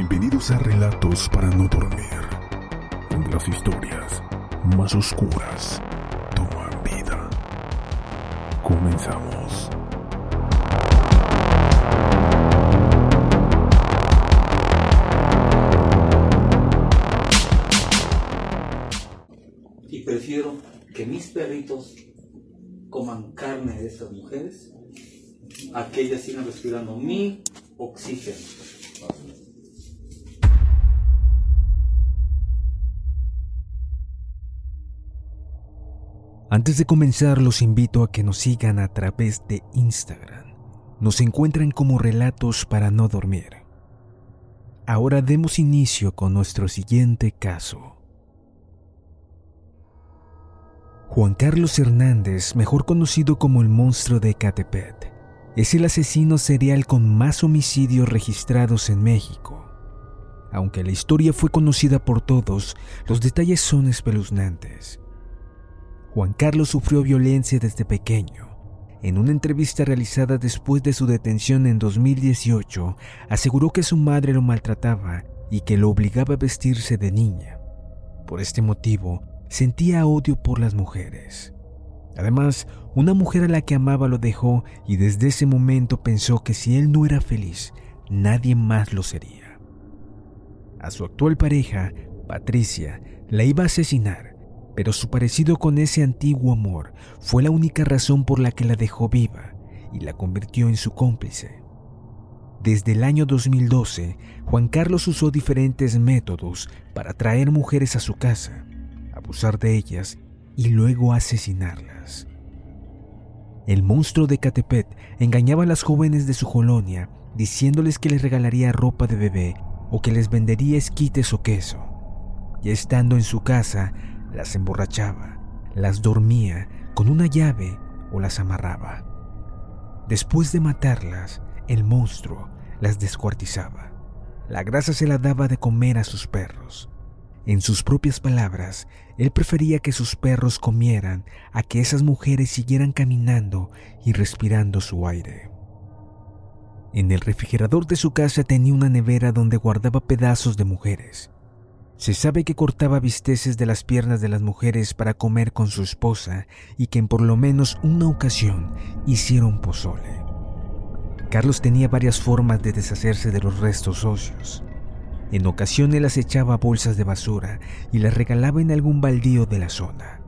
Bienvenidos a Relatos para no dormir, donde las historias más oscuras toman vida. Comenzamos. y prefiero que mis perritos coman carne de estas mujeres a que ellas sigan respirando mi oxígeno. Antes de comenzar, los invito a que nos sigan a través de Instagram. Nos encuentran como Relatos para no dormir. Ahora demos inicio con nuestro siguiente caso. Juan Carlos Hernández, mejor conocido como el monstruo de Catepet, es el asesino serial con más homicidios registrados en México. Aunque la historia fue conocida por todos, los detalles son espeluznantes. Juan Carlos sufrió violencia desde pequeño. En una entrevista realizada después de su detención en 2018, aseguró que su madre lo maltrataba y que lo obligaba a vestirse de niña. Por este motivo, sentía odio por las mujeres. Además, una mujer a la que amaba lo dejó y desde ese momento pensó que si él no era feliz, nadie más lo sería. A su actual pareja, Patricia, la iba a asesinar, pero su parecido con ese antiguo amor fue la única razón por la que la dejó viva y la convirtió en su cómplice. Desde el año 2012, Juan Carlos usó diferentes métodos para atraer mujeres a su casa, abusar de ellas y luego asesinarlas. El monstruo de Catepet engañaba a las jóvenes de su colonia diciéndoles que les regalaría ropa de bebé o que les vendería esquites o queso. Y estando en su casa, las emborrachaba, las dormía con una llave o las amarraba. Después de matarlas, el monstruo las descuartizaba. La grasa se la daba de comer a sus perros. En sus propias palabras, él prefería que sus perros comieran a que esas mujeres siguieran caminando y respirando su aire. En el refrigerador de su casa tenía una nevera donde guardaba pedazos de mujeres. Se sabe que cortaba bisteces de las piernas de las mujeres para comer con su esposa y que en por lo menos una ocasión hicieron pozole. Carlos tenía varias formas de deshacerse de los restos óseos. En ocasiones las echaba a bolsas de basura y las regalaba en algún baldío de la zona.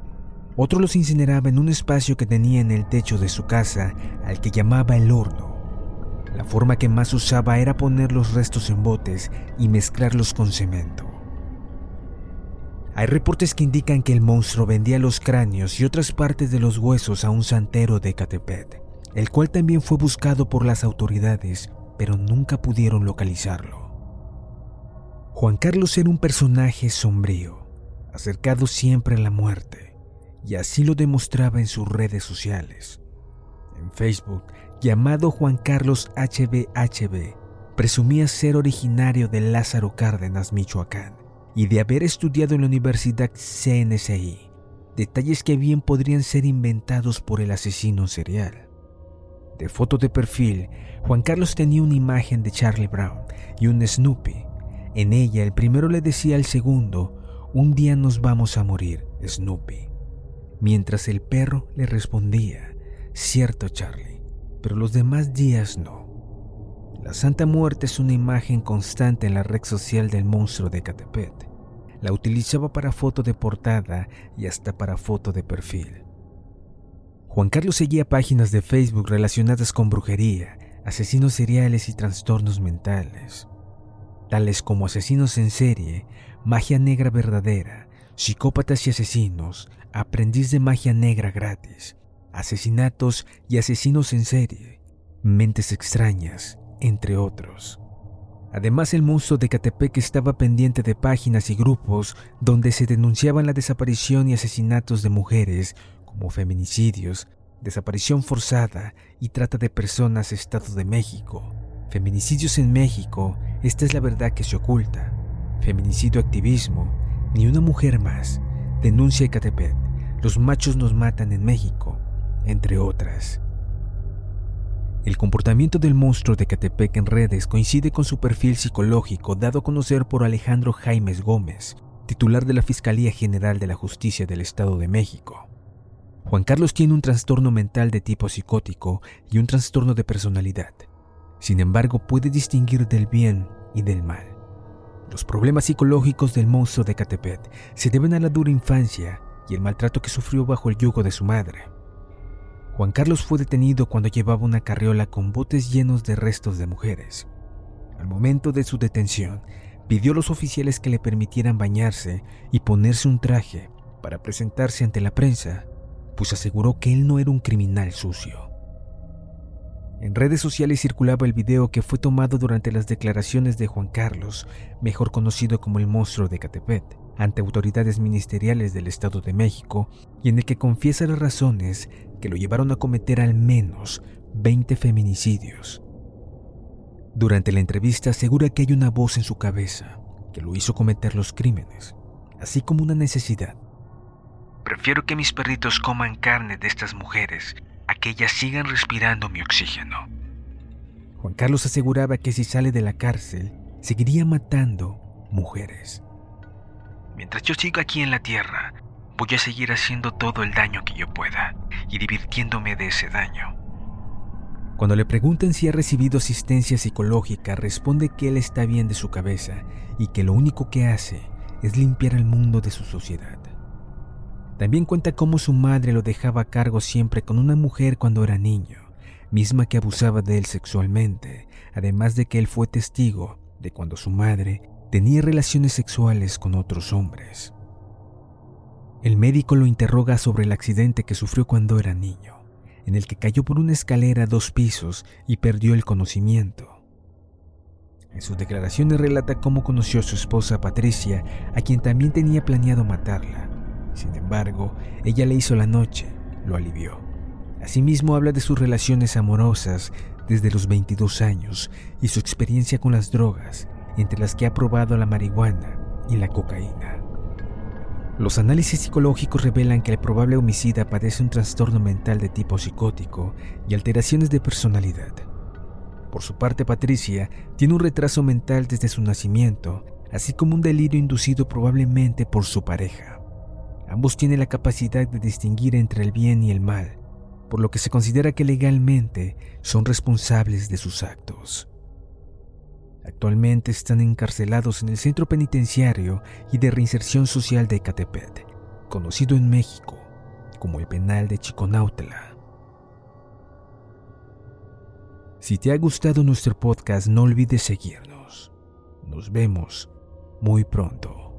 Otro los incineraba en un espacio que tenía en el techo de su casa al que llamaba el horno. La forma que más usaba era poner los restos en botes y mezclarlos con cemento. Hay reportes que indican que el monstruo vendía los cráneos y otras partes de los huesos a un santero de Catepet, el cual también fue buscado por las autoridades, pero nunca pudieron localizarlo. Juan Carlos era un personaje sombrío, acercado siempre a la muerte, y así lo demostraba en sus redes sociales. En Facebook, llamado Juan Carlos HBHB, presumía ser originario de Lázaro Cárdenas, Michoacán, y de haber estudiado en la Universidad CNCI, detalles que bien podrían ser inventados por el asesino serial. De foto de perfil, Juan Carlos tenía una imagen de Charlie Brown y un Snoopy, En ella el primero le decía al segundo, un día nos vamos a morir, Snoopy. Mientras el perro le respondía, cierto Charlie, pero los demás días no. La Santa Muerte es una imagen constante en la red social del monstruo de Catepet. La utilizaba para foto de portada y hasta para foto de perfil. Juan Carlos seguía páginas de Facebook relacionadas con brujería, asesinos seriales y trastornos mentales, tales como asesinos en serie, magia negra verdadera, psicópatas y asesinos, aprendiz de magia negra gratis, asesinatos y asesinos en serie, mentes extrañas, entre otros. Además, el monstruo de Catepec estaba pendiente de páginas y grupos donde se denunciaban la desaparición y asesinatos de mujeres, como feminicidios, desaparición forzada y trata de personas Estado de México. Feminicidios en México, esta es la verdad que se oculta. Feminicidio activismo, ni una mujer más. Denuncia Ecatepec, los machos nos matan en México, entre otras. El comportamiento del monstruo de Catepec en redes coincide con su perfil psicológico dado a conocer por Alejandro Jaimes Gómez, titular de la Fiscalía General de la Justicia del Estado de México. Juan Carlos tiene un trastorno mental de tipo psicótico y un trastorno de personalidad. Sin embargo, puede distinguir del bien y del mal. Los problemas psicológicos del monstruo de Catepet se deben a la dura infancia y el maltrato que sufrió bajo el yugo de su madre. Juan Carlos fue detenido cuando llevaba una carriola con botes llenos de restos de mujeres. Al momento de su detención, pidió a los oficiales que le permitieran bañarse y ponerse un traje para presentarse ante la prensa pues aseguró que él no era un criminal sucio. En redes sociales circulaba el video que fue tomado durante las declaraciones de Juan Carlos, mejor conocido como el monstruo de Catepet, ante autoridades ministeriales del Estado de México, y en el que confiesa las razones que lo llevaron a cometer al menos 20 feminicidios. Durante la entrevista asegura que hay una voz en su cabeza que lo hizo cometer los crímenes, así como una necesidad Prefiero que mis perritos coman carne de estas mujeres a que ellas sigan respirando mi oxígeno. Juan Carlos aseguraba que si sale de la cárcel, seguiría matando mujeres. Mientras yo siga aquí en la tierra, voy a seguir haciendo todo el daño que yo pueda y divirtiéndome de ese daño. Cuando le preguntan si ha recibido asistencia psicológica, responde que él está bien de su cabeza y que lo único que hace es limpiar el mundo de su sociedad. También cuenta cómo su madre lo dejaba a cargo siempre con una mujer cuando era niño, misma que abusaba de él sexualmente, además de que él fue testigo de cuando su madre tenía relaciones sexuales con otros hombres. El médico lo interroga sobre el accidente que sufrió cuando era niño, en el que cayó por una escalera a dos pisos y perdió el conocimiento. En sus declaraciones relata cómo conoció a su esposa Patricia, a quien también tenía planeado matarla, sin embargo, ella le hizo la noche, lo alivió. Asimismo habla de sus relaciones amorosas desde los 22 años y su experiencia con las drogas, entre las que ha probado la marihuana y la cocaína. Los análisis psicológicos revelan que el probable homicida padece un trastorno mental de tipo psicótico y alteraciones de personalidad. Por su parte, Patricia tiene un retraso mental desde su nacimiento, así como un delirio inducido probablemente por su pareja. Ambos tienen la capacidad de distinguir entre el bien y el mal, por lo que se considera que legalmente son responsables de sus actos. Actualmente están encarcelados en el Centro Penitenciario y de Reinserción Social de Ecatepec, conocido en México como el Penal de Chiconautla. Si te ha gustado nuestro podcast, no olvides seguirnos. Nos vemos muy pronto.